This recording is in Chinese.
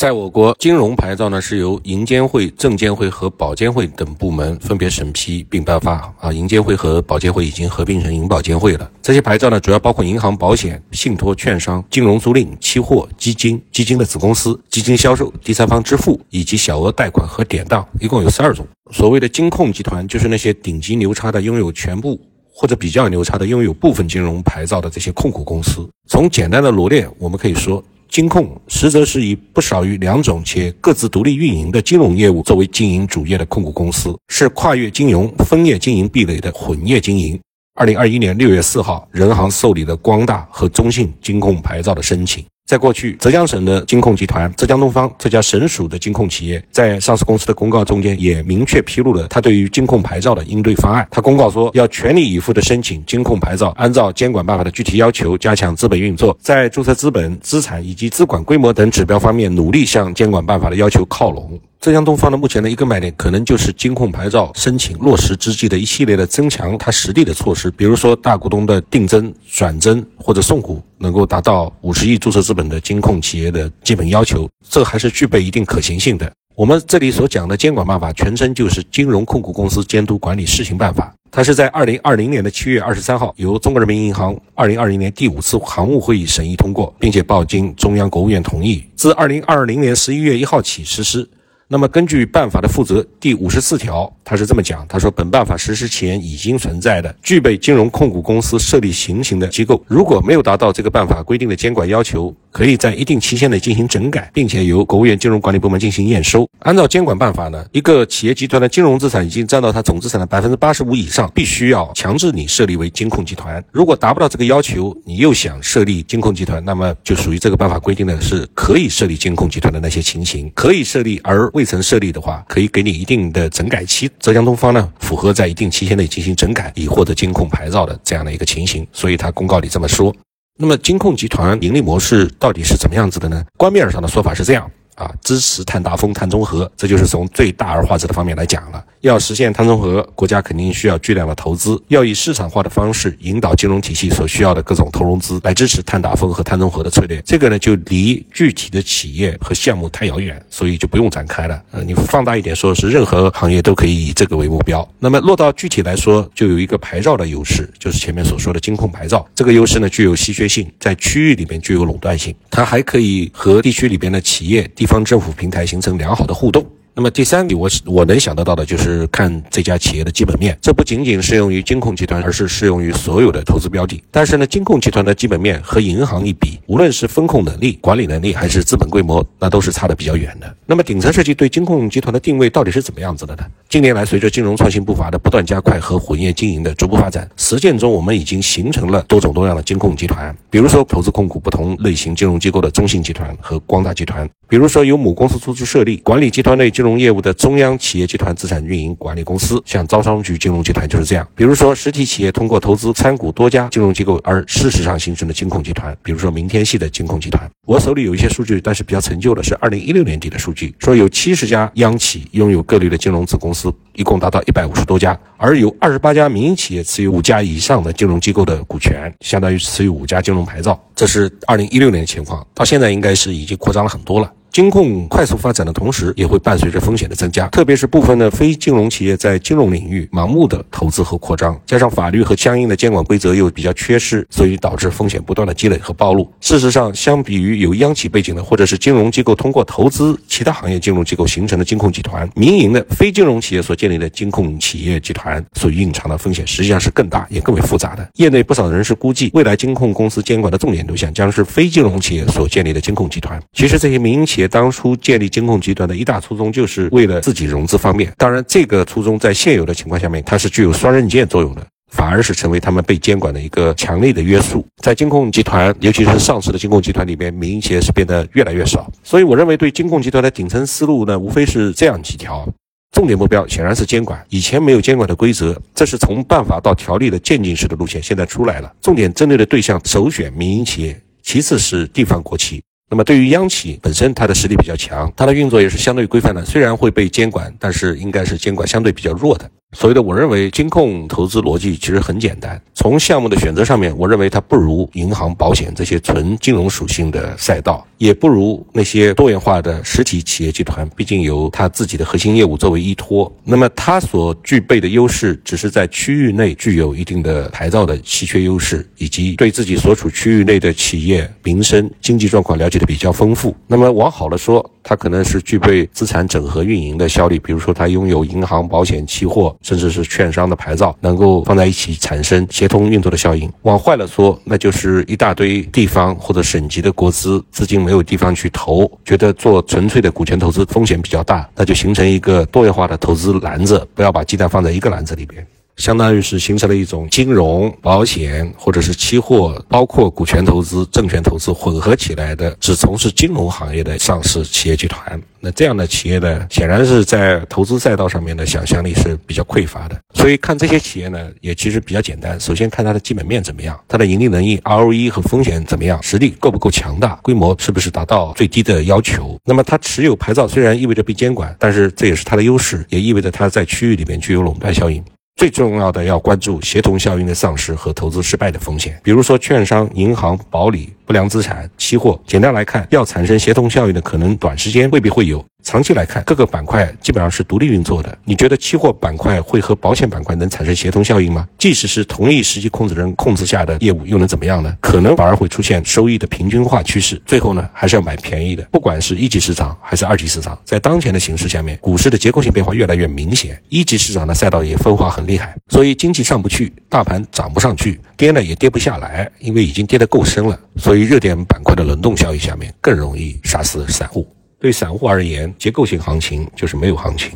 在我国，金融牌照呢是由银监会、证监会和保监会等部门分别审批并颁发。啊，银监会和保监会已经合并成银保监会了。这些牌照呢，主要包括银行、保险、信托、券商、金融租赁、期货、基金、基金的子公司、基金销售、第三方支付以及小额贷款和典当，一共有十二种。所谓的金控集团，就是那些顶级牛叉的拥有全部或者比较牛叉的拥有部分金融牌照的这些控股公司。从简单的罗列，我们可以说。金控实则是以不少于两种且各自独立运营的金融业务作为经营主业的控股公司，是跨越金融分业经营壁垒的混业经营。二零二一年六月四号，人行受理了光大和中信金控牌照的申请。在过去，浙江省的金控集团浙江东方这家省属的金控企业，在上市公司的公告中间也明确披露了他对于金控牌照的应对方案。他公告说，要全力以赴地申请金控牌照，按照监管办法的具体要求，加强资本运作，在注册资本、资产以及资管规模等指标方面，努力向监管办法的要求靠拢。浙江东方的目前的一个卖点，可能就是金控牌照申请落实之际的一系列的增强它实力的措施，比如说大股东的定增、转增或者送股，能够达到五十亿注册资本的金控企业的基本要求，这还是具备一定可行性的。我们这里所讲的监管办法，全称就是《金融控股公司监督管理试行办法》，它是在二零二零年的七月二十三号由中国人民银行二零二零年第五次常务会议审议通过，并且报经中央国务院同意，自二零二零年十一月一号起实施。那么，根据办法的负责第五十四条，他是这么讲：他说，本办法实施前已经存在的具备金融控股公司设立情形的机构，如果没有达到这个办法规定的监管要求，可以在一定期限内进行整改，并且由国务院金融管理部门进行验收。按照监管办法呢，一个企业集团的金融资产已经占到它总资产的百分之八十五以上，必须要强制你设立为金控集团。如果达不到这个要求，你又想设立金控集团，那么就属于这个办法规定的是可以设立金控集团的那些情形，可以设立而。未曾设立的话，可以给你一定的整改期。浙江东方呢，符合在一定期限内进行整改，以获得金控牌照的这样的一个情形，所以他公告里这么说。那么，金控集团盈利模式到底是怎么样子的呢？官面上的说法是这样。啊，支持碳达峰、碳中和，这就是从最大而化之的方面来讲了。要实现碳中和，国家肯定需要巨量的投资，要以市场化的方式引导金融体系所需要的各种投融资，来支持碳达峰和碳中和的策略。这个呢，就离具体的企业和项目太遥远，所以就不用展开了。呃，你放大一点说，是任何行业都可以以这个为目标。那么落到具体来说，就有一个牌照的优势，就是前面所说的金控牌照。这个优势呢，具有稀缺性，在区域里面具有垄断性，它还可以和地区里边的企业地。方政府平台形成良好的互动。那么第三个，我我能想得到的就是看这家企业的基本面，这不仅仅适用于金控集团，而是适用于所有的投资标的。但是呢，金控集团的基本面和银行一比，无论是风控能力、管理能力，还是资本规模，那都是差的比较远的。那么顶层设计对金控集团的定位到底是怎么样子的呢？近年来，随着金融创新步伐的不断加快和混业经营的逐步发展，实践中我们已经形成了多种多样的金控集团。比如说，投资控股不同类型金融机构的中信集团和光大集团；比如说，由母公司出资设立管理集团内金融业务的中央企业集团资产运营管理公司，像招商局金融集团就是这样。比如说，实体企业通过投资参股多家金融机构而事实上形成的金控集团，比如说明天系的金控集团。我手里有一些数据，但是比较陈旧的是二零一六年底的数据，说有七十家央企拥有各类的金融子公司。一共达到一百五十多家，而有二十八家民营企业持有五家以上的金融机构的股权，相当于持有五家金融牌照。这是二零一六年的情况，到现在应该是已经扩张了很多了。金控快速发展的同时，也会伴随着风险的增加，特别是部分的非金融企业在金融领域盲目的投资和扩张，加上法律和相应的监管规则又比较缺失，所以导致风险不断的积累和暴露。事实上，相比于有央企背景的或者是金融机构通过投资其他行业金融机构形成的金控集团，民营的非金融企业所建立的金控企业集团所蕴藏的风险实际上是更大也更为复杂的。业内不少人士估计，未来金控公司监管的重点对象将是非金融企业所建立的金控集团。其实这些民营企业业。当初建立金控集团的一大初衷，就是为了自己融资方便。当然，这个初衷在现有的情况下面，它是具有双刃剑作用的，反而是成为他们被监管的一个强力的约束。在金控集团，尤其是上市的金控集团里边，民营企业是变得越来越少。所以，我认为对金控集团的顶层思路呢，无非是这样几条：重点目标显然是监管。以前没有监管的规则，这是从办法到条例的渐进式的路线，现在出来了。重点针对的对象，首选民营企业，其次是地方国企。那么，对于央企本身，它的实力比较强，它的运作也是相对规范的。虽然会被监管，但是应该是监管相对比较弱的。所以的，我认为金控投资逻辑其实很简单。从项目的选择上面，我认为它不如银行、保险这些纯金融属性的赛道。也不如那些多元化的实体企业集团，毕竟有它自己的核心业务作为依托。那么它所具备的优势，只是在区域内具有一定的牌照的稀缺优势，以及对自己所处区域内的企业民生经济状况了解的比较丰富。那么往好了说，它可能是具备资产整合运营的效力，比如说它拥有银行、保险、期货，甚至是券商的牌照，能够放在一起产生协同运作的效应。往坏了说，那就是一大堆地方或者省级的国资资金没有地方去投，觉得做纯粹的股权投资风险比较大，那就形成一个多元化的投资篮子，不要把鸡蛋放在一个篮子里边。相当于是形成了一种金融、保险或者是期货，包括股权投资、证券投资混合起来的，只从事金融行业的上市企业集团。那这样的企业呢，显然是在投资赛道上面的想象力是比较匮乏的。所以看这些企业呢，也其实比较简单。首先看它的基本面怎么样，它的盈利能力、ROE 和风险怎么样，实力够不够强大，规模是不是达到最低的要求。那么它持有牌照虽然意味着被监管，但是这也是它的优势，也意味着它在区域里面具有垄断效应。最重要的要关注协同效应的丧失和投资失败的风险，比如说券商、银行、保理、不良资产、期货。简单来看，要产生协同效应的可能，短时间未必会有。长期来看，各个板块基本上是独立运作的。你觉得期货板块会和保险板块能产生协同效应吗？即使是同一实际控制人控制下的业务，又能怎么样呢？可能反而会出现收益的平均化趋势。最后呢，还是要买便宜的。不管是一级市场还是二级市场，在当前的形势下面，股市的结构性变化越来越明显。一级市场的赛道也分化很厉害，所以经济上不去，大盘涨不上去，跌呢也跌不下来，因为已经跌得够深了。所以热点板块的轮动效应下面，更容易杀死散户。对散户而言，结构性行情就是没有行情。